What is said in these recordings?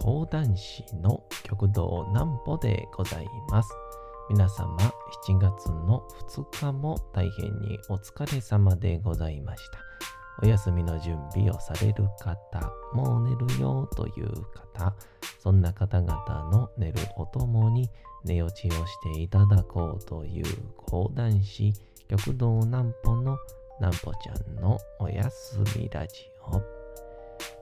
講談師の極道南歩でございます。皆様、7月の2日も大変にお疲れ様でございました。お休みの準備をされる方、もう寝るよという方、そんな方々の寝るおともに寝落ちをしていただこうという講談師、極道南歩の南歩ちゃんのおやすみラジオ。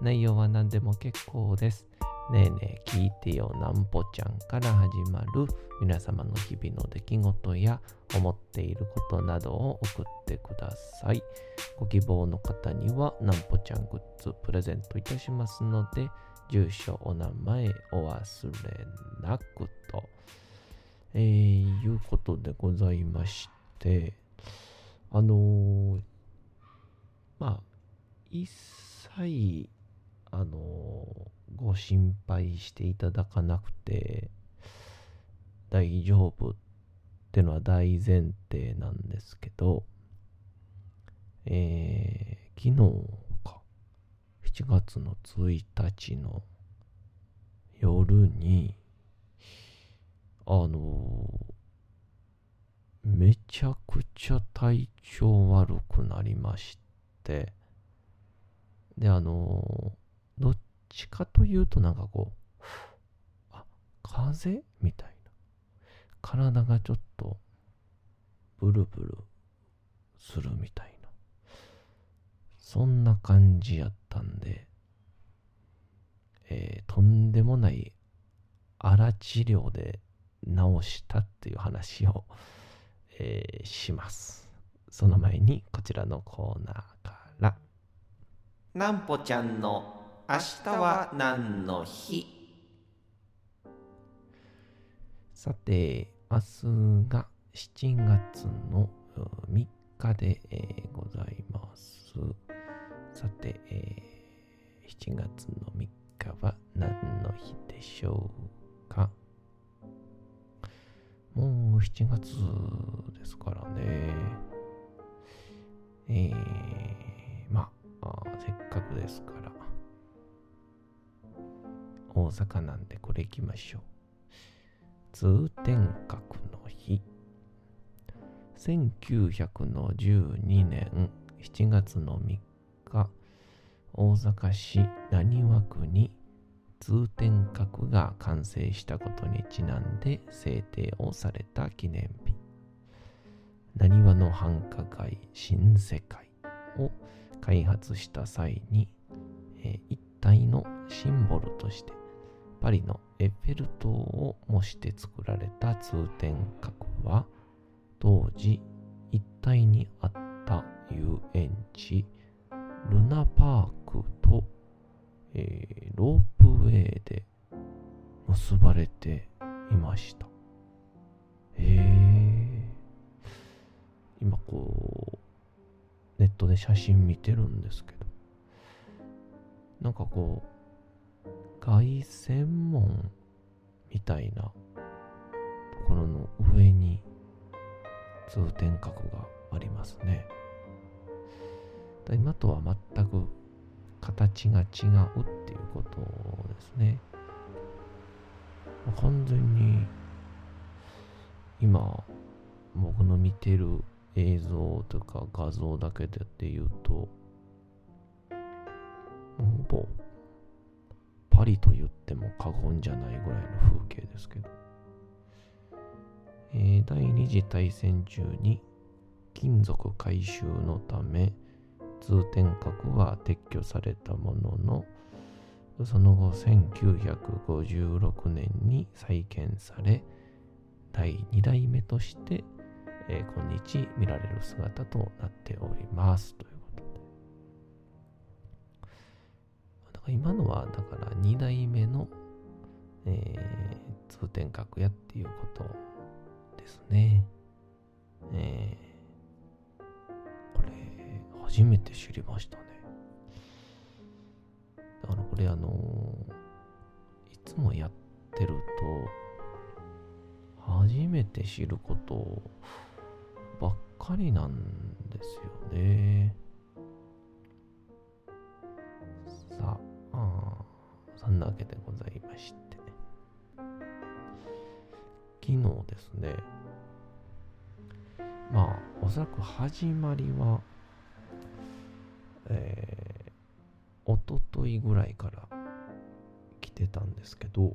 内容は何でも結構です。ねえねえ聞いてよなんぽちゃんから始まる皆様の日々の出来事や思っていることなどを送ってください。ご希望の方にはなんぽちゃんグッズプレゼントいたしますので、住所、お名前お忘れなくと。えー、いうことでございまして、あのーまあ、一切、あのご心配していただかなくて大丈夫ってのは大前提なんですけど、えー、昨日か、7月の1日の夜に、あのめちゃくちゃ体調悪くなりまして、で、あのーどっちかというとなんかこう、あ、風みたいな。体がちょっとブルブルするみたいな。そんな感じやったんで、えーとんでもない荒治療で治したっていう話を、えーします。その前にこちらのコーナーから。なんぽちゃんの明日は何の日？さて、明日が7月の3日で、ございます。さて、えー7月の3日は何の日でしょうか？もう7月ですからね。えー、あ、せっかくですから。大阪なんでこれ行きましょう。通天閣の日1912年7月の3日大阪市浪速区に通天閣が完成したことにちなんで制定をされた記念日浪速の繁華街新世界を開発した際に、えー一体のシンボルとしてパリのエッフェル塔を模して作られた通天閣は当時一体にあった遊園地ルナパークと、えーロープウェイで結ばれていました。へえ今こうネットで写真見てるんですけどなんかこう凱旋門みたいなところの上に通天閣がありますね。今とは全く形が違うっていうことですね。完全に今僕の見てる映像とか画像だけでっていうとほぼパリと言っても過言じゃないぐらいの風景ですけど、えー第二次大戦中に金属回収のため通天閣は撤去されたもののその後1956年に再建され第2代目として、えー今日見られる姿となっておりますということでだから今のはだから2代目の、えー通天閣やっていうことですね。えー、これ、初めて知りましたね。だからこれあのいつもやってると、初めて知ることばっかりなんですよね。さあ、あそんなわけでございまして。昨日ですね、まあ、おそらく始まりは、えー、おとといぐらいから来てたんですけど、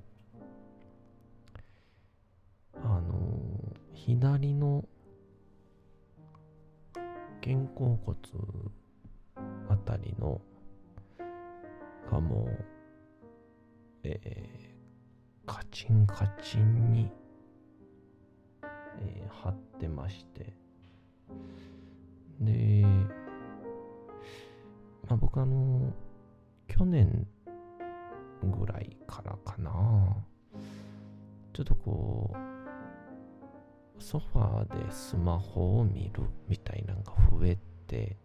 あのー、左の肩甲骨あたりのがもう、えー、カチンカチンに、えー、張ってまして、で、まあ、僕あの、去年ぐらいからかな、ちょっとこう、ソファーでスマホを見るみたいなのが増えて、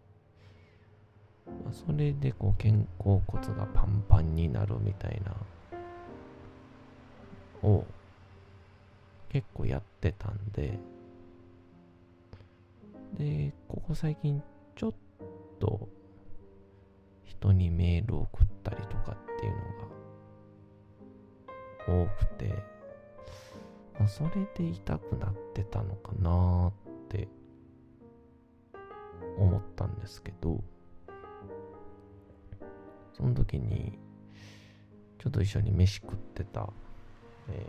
まあ、それでこう肩甲骨がパンパンになるみたいなを結構やってたんで、で、ここ最近ちょっと人にメールを送ったりとかっていうのが多くて、まあ、それで痛くなってたのかなって思ったんですけど、その時にちょっと一緒に飯食ってた、え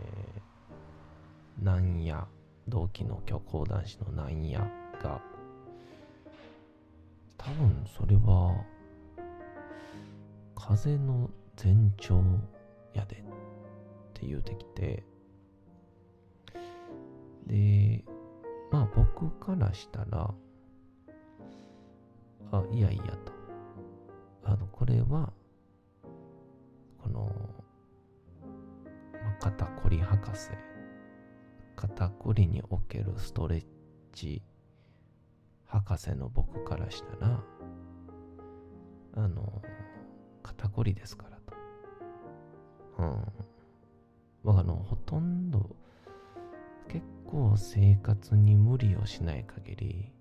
ー、なんや同期の虚構男子のなんやが多分それは風の前兆やでって言うてきてでまあ僕からしたらあいやいやとあのこれはこの、肩こり博士肩こりにおけるストレッチ博士の僕からしたら、あの、肩こりですからと。うん。僕あの、ほとんど、構生活に無理をしない限り、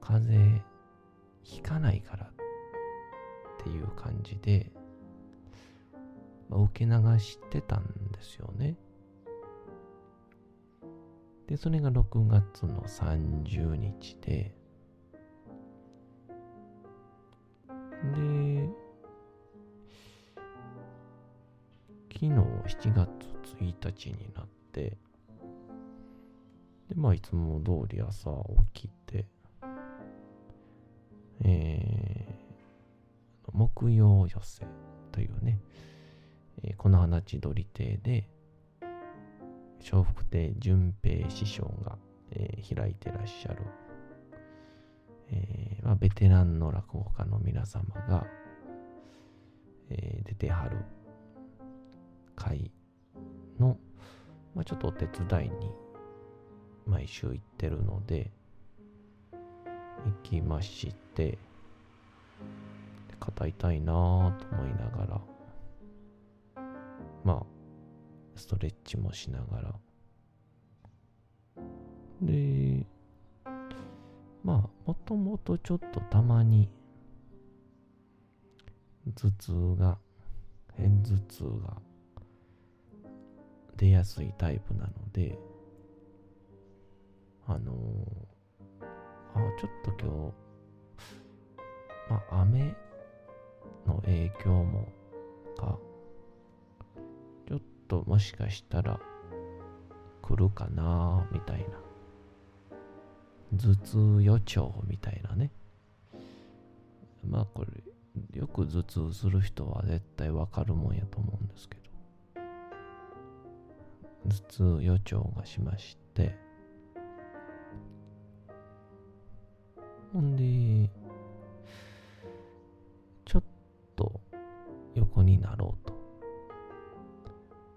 風邪ひかないからっていう感じで、まあ、受け流してたんですよね。で、それが6月の30日で、で、昨日7月1日になってて、で、まあ、いつも通り朝起きて、えー、木曜寄せというね、えー、この花千鳥亭で、笑福亭淳平師匠が、えー、開いてらっしゃる、えーまあ、ベテランの落語家の皆様が、えー、出てはる会の、まあ、ちょっとお手伝いに毎週行ってるので、行きまして、肩痛いなぁと思いながら、まあ、ストレッチもしながら。で、まあ、もともとちょっとたまに頭痛が、片頭痛が出やすいタイプなので、あの、あ、ちょっと今日、まあ、雨の影響もかちょっ、ともしかしたら来るかなみたいな。頭痛予兆みたいなね。まあこれよく頭痛する人は絶対わかるもんやと思うんですけど。頭痛予兆がしまして。ほんでちょっと横になろうと。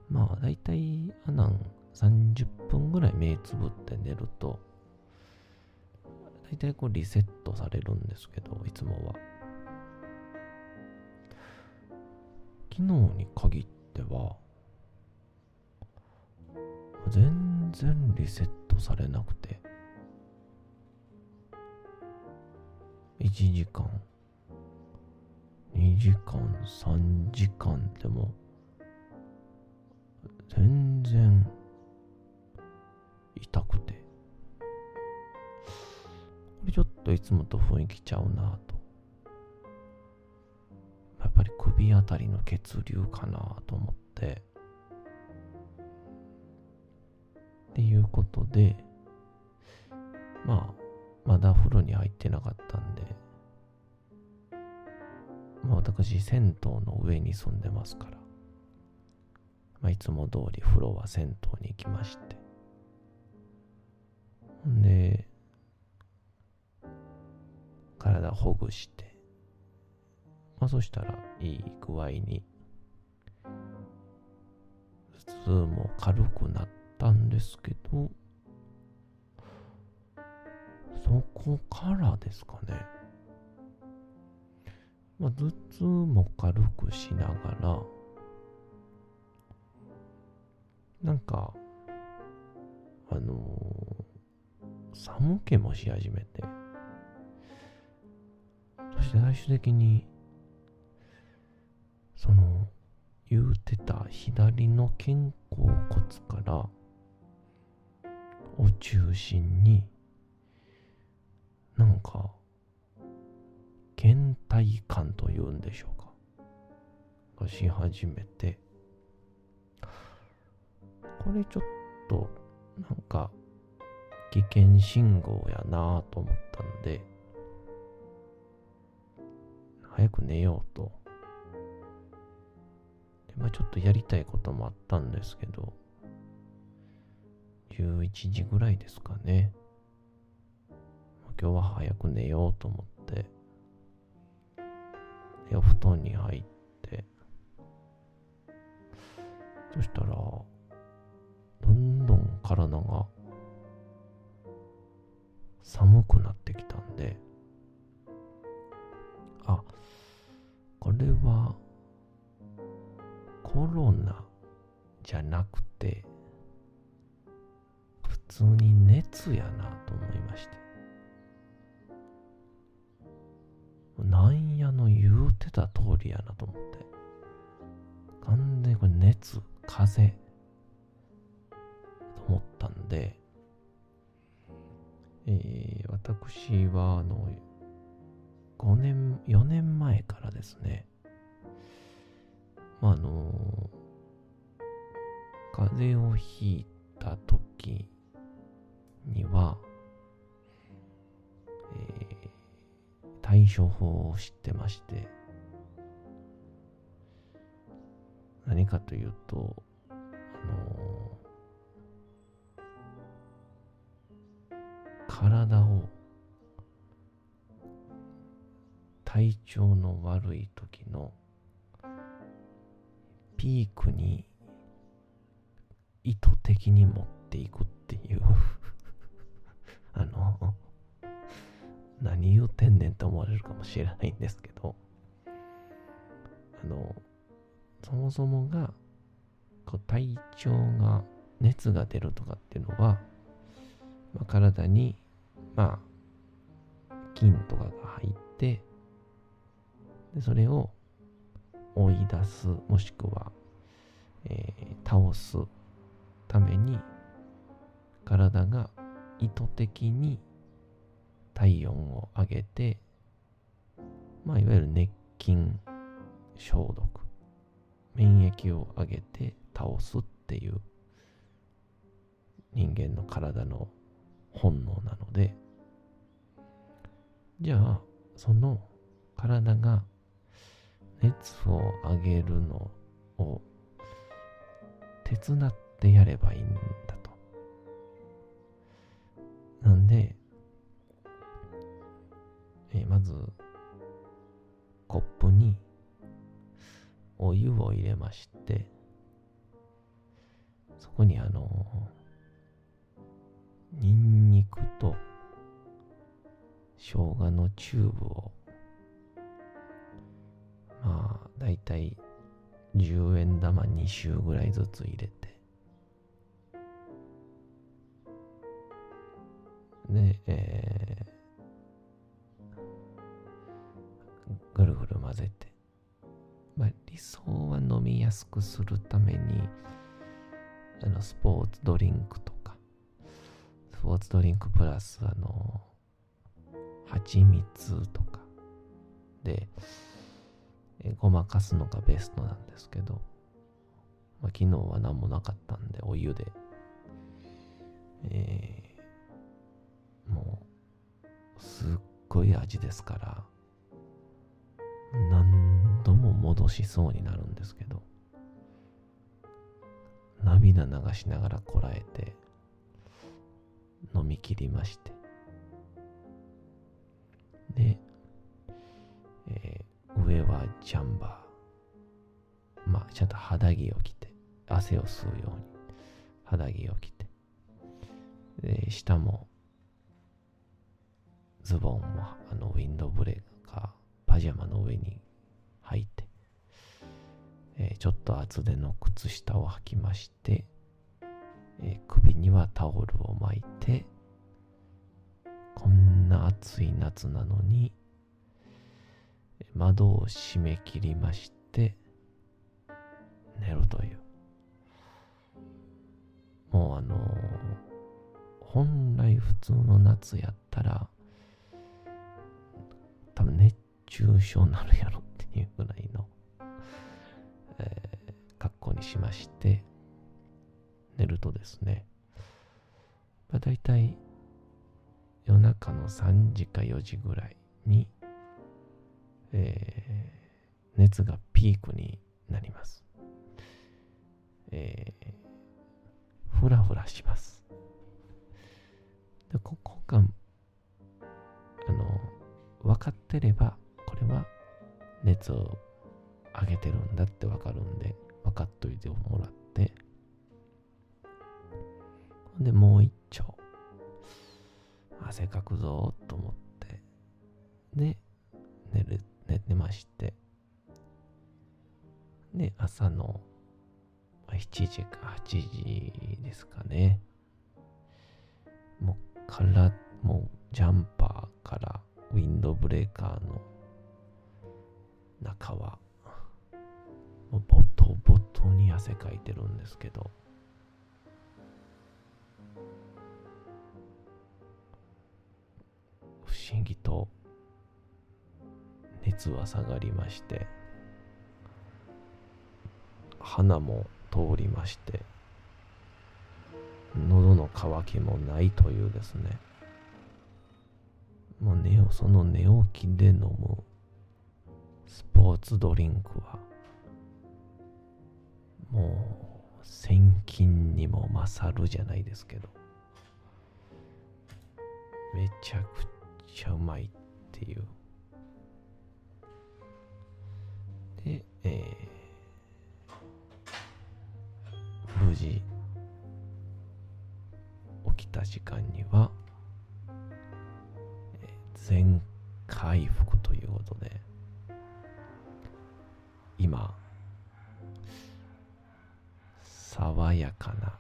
まあ大体アナン30分ぐらい目つぶって寝ると大体こうリセットされるんですけどいつもは。昨日に限っては全然リセットされなくて。1時間。2時間3時間でも。全然。痛くて。これちょっといつもと雰囲気ちゃうなと。やっぱり首あたりの血流かなと思って。っていうことでまあまだ風呂に入ってなかったんでまあ私銭湯の上に住んでますからまあ、いつも通り風呂は銭湯に行きまして。ほんで体ほぐしてまあそしたらいい具合に頭痛も軽くなってたんですけどそこからですかね。まあ頭痛も軽くしながらなんか、あのー、寒気もし始めて、そして最終的に、その、言うてた左の肩甲骨からを中心に、なんか、倦怠感というんでしょうか。がし始めて、これちょっと、なんか、危険信号やなぁと思ったんで、早く寝ようと。で、まあちょっとやりたいこともあったんですけど、11時ぐらいですかね。今日は早く寝ようと思って、お布団に入って、そしたら、どんどん体が寒くなってきたんで、あ、これはコロナじゃなくて、通に熱やなと思いまして。なんやの言うてた通りやなと思って。完全にこれ熱、風邪、思ったんで、えー、私はあの5年4年前からですねまああの風邪をひいた時対処法を知ってまして何かというとあの体を体調の悪い時のピークに意図的に持っていくっていう あの何言うてんねんと思われるかもしれないんですけどあのそもそもがこう体調が熱が出るとかっていうのは、まあ、体にまあ、菌とかが入って、でそれを追い出す、もしくは、えー、倒すために、体が意図的に体温を上げて、まあ、いわゆる熱菌消毒、免疫を上げて倒すっていう人間の体の本能なので、じゃあ、その体が熱を上げるのを手伝ってやればいいんだと。なんで、え、まず、コップにお湯を入れまして、そこにあの、ニンニクと生姜のチューブを、まあ、だいたい10円玉2周ぐらいずつ入れて、で、え混ぜて、まあ、理想は飲みやすくするために、あの、スポーツドリンクとか、スポーツドリンクプラス、あの、蜂蜜とか。で、ごまかすのがベストなんですけど、まあ、昨日は何もなかったんで、お湯で、えー、もう、すっごい味ですから、何度も戻しそうになるんですけど、涙流しながらこらえて、飲み切りまして、で、えー、上はジャンバー。まあ、ちゃんと肌着を着て、汗を吸うように、肌着を着て、で、下も、ズボンも、あの、ウィンドブレーカー、パジャマの上に履いて、えー、ちょっと厚手の靴下を履きまして、えー、首にはタオルを巻いて、こんな暑い夏なのに、窓を閉め切りまして、寝るという。もうあのー、本来普通の夏やったら、多分熱中症なるやろっていうぐらいの、えー、格好にしまして、寝るとですね、まあ、大体夜中の3時か4時ぐらいに、えー、熱がピークになります。えー、ふらふらします。でここが、あの、分かってれば、これは熱を上げてるんだって分かるんで、分かっといてもらって。ほん、で、もう一丁、汗かくぞと思って、で、寝る、寝てまして、で、朝の7時か8時ですかね。もうから、もうジャンパーからウィンドブレーカーの中は、もうボトボトに汗かいてるんですけど、不思議と熱は下がりまして鼻も通りまして喉の渇きもないというですね。もう寝その寝起きで飲むポーツドリンクはもう千金にも勝るじゃないですけどめちゃくちゃうまいっていう。で、えー、無事起きた時間には、全回復ということで今爽やかな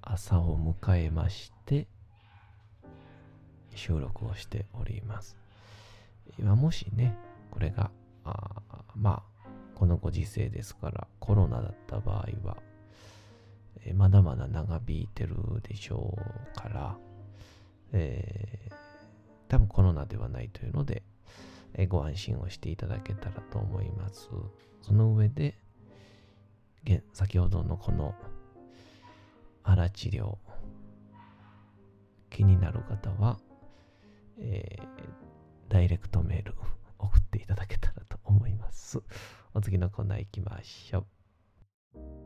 朝を迎えまして収録をしております。今もしね、これが、あまあ、このご時世ですからコロナだった場合は、えまだまだ長引いてるでしょうから、えー、多分コロナではないというので、ご安心をしていただけたらと思います。その上で、先ほどのこの荒治療、気になる方は、えー、ダイレクトメール 送っていただけたらと思います。お次のコーナー行きましょう。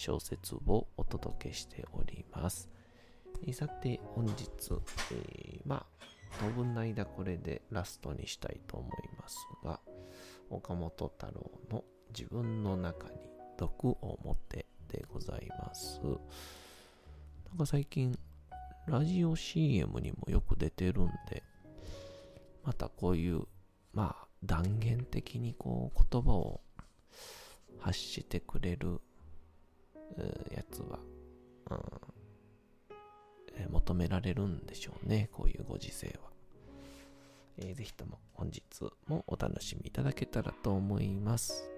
小説をお届けしております。さて、本日、えーまあ、当分の間これでラストにしたいと思いますが、岡本太郎の自分の中に毒を持てでございます。なんか最近、ラジオ CM にもよく出てるんで、またこういう、まあ、断言的にこう言葉を発してくれるやつは、うんえー求められるんでしょうね。こういうご時世は。えーぜひとも本日もお楽しみいただけたらと思います。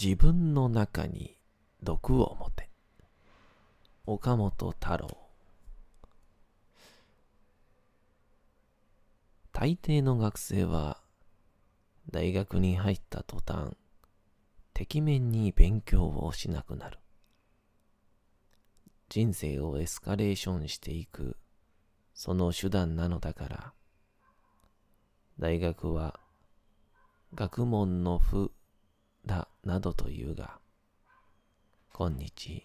自分の中に毒を持て。岡本太郎。大抵の学生は大学に入った途端、てきめんに勉強をしなくなる。人生をエスカレーションしていく、その手段なのだから、大学は学問の負だなどと言うが、今日、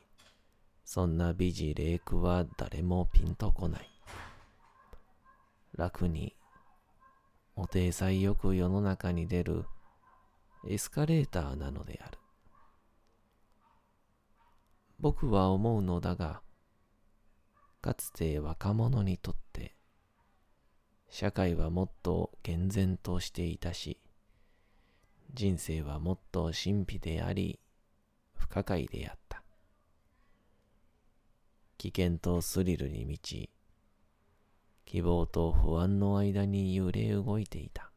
そんな美辞麗句は誰もピンとこない。楽にお体裁よく世の中に出るエスカレーターなのである。僕は思うのだが、かつて若者にとって、社会はもっと健全としていたし、人生はもっと神秘であり、不可解であった。危険とスリルに満ち、希望と不安の間に揺れ動いていた。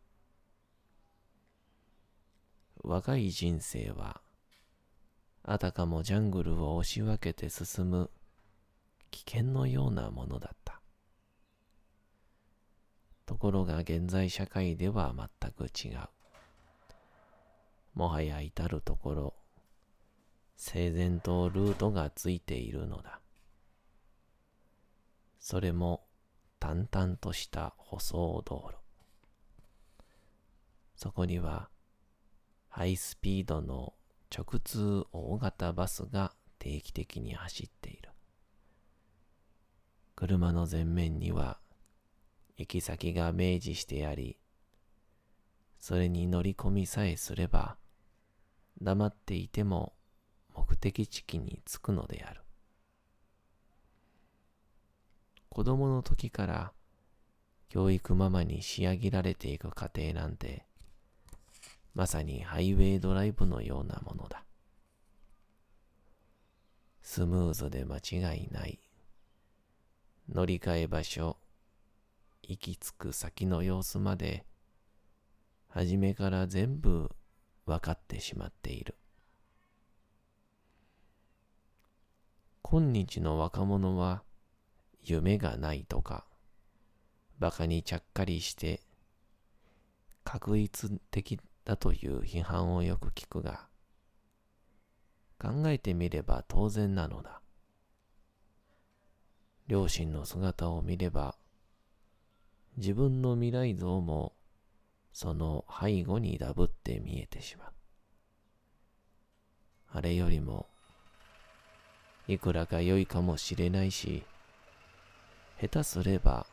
若い人生は、あたかもジャングルを押し分けて進む危険のようなものだった。ところが現在社会では全く違う。もはや至るところ、整然とルートがついているのだ。それも淡々とした舗装道路。そこにはハイスピードの直通大型バスが定期的に走っている。車の前面には行き先が明示してあり、それに乗り込みさえすれば黙っていても目的地に着くのである。子供の時から教育ママに仕上げられていく過程なんて、まさにハイウェイドライブのようなものだ。スムーズで間違いない。乗り換え場所、行き着く先の様子まで、初めから全部分かってしまっている。今日の若者は、夢がないとか、馬鹿にちゃっかりして、確一的だという批判をよく聞くが、考えてみれば当然なのだ。両親の姿を見れば、自分の未来像もその背後にダブって見えてしまう。あれよりも、いくらか良いかもしれないし、下手すれば、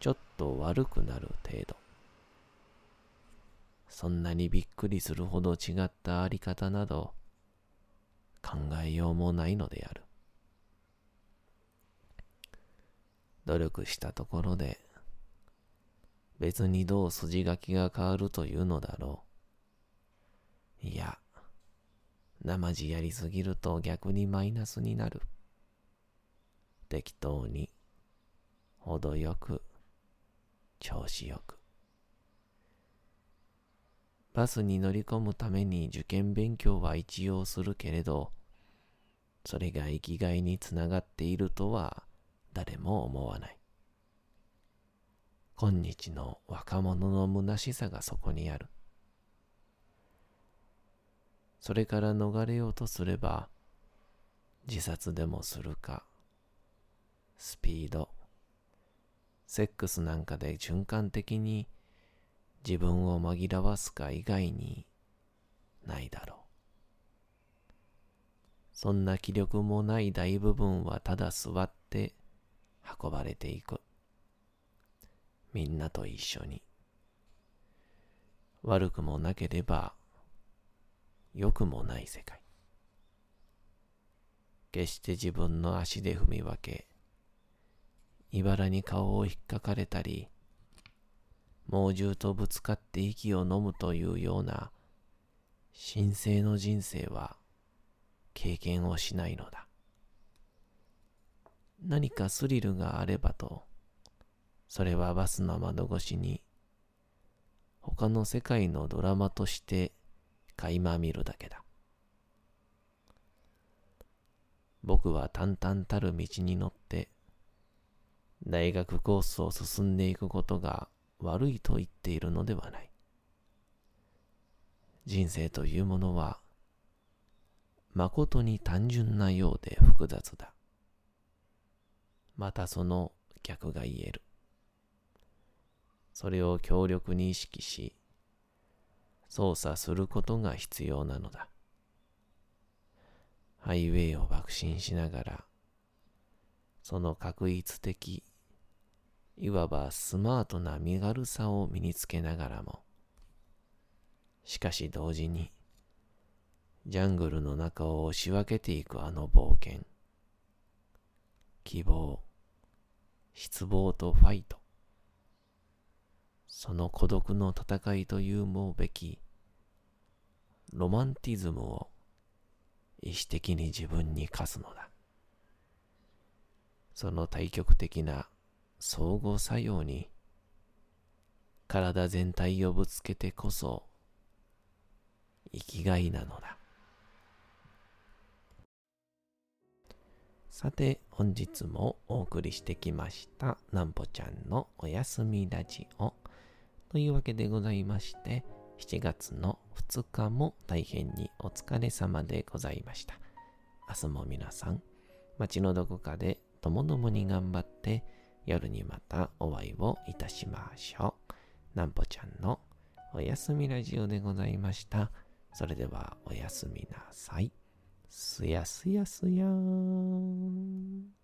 ちょっと悪くなる程度。そんなにびっくりするほど違ったあり方など、考えようもないのである。努力したところで、別にどう筋書きが変わるというのだろう。いや、生地やりすぎると逆にマイナスになる。適当に、程よく、調子よく。バスに乗り込むために受験勉強は一応するけれど、それが生きがいにつながっているとは誰も思わない。今日の若者の虚しさがそこにある。それから逃れようとすれば、自殺でもするか、スピード、セックスなんかで循環的に自分を紛らわすか以外にないだろう。そんな気力もない大部分はただ座って運ばれていく。みんなと一緒に。悪くもなければ良くもない世界。決して自分の足で踏み分け、茨に顔を引っかかれたり、猛獣とぶつかって息を飲むというような神聖の人生は経験をしないのだ。何かスリルがあればと、それはバスの窓越しに他の世界のドラマとして垣間見るだけだ。僕は淡々たる道に乗って大学コースを進んでいくことが悪いと言っているのではない。人生というものは誠に単純なようで複雑だ。またその逆が言える。それを強力に意識し、操作することが必要なのだ。ハイウェイを爆心しながら、その確一的、いわばスマートな身軽さを身につけながらも、しかし同時に、ジャングルの中を押し分けていくあの冒険。希望、失望とファイト。その孤独の戦いというもうべき、ロマンティズムを意志的に自分に課すのだ。その対極的な相互作用に体全体をぶつけてこそ生きがいなのだ。さて、本日もお送りしてきました、なんぽちゃんのおやすみラジオ。というわけでございまして、7月の2日も大変にお疲れ様でございました。明日も皆さん、街のどこかでともどもに頑張って、夜にまたお会いをいたしましょう。なんぽちゃんのおやすみラジオでございました。それではおやすみなさい。すやすやすやーん。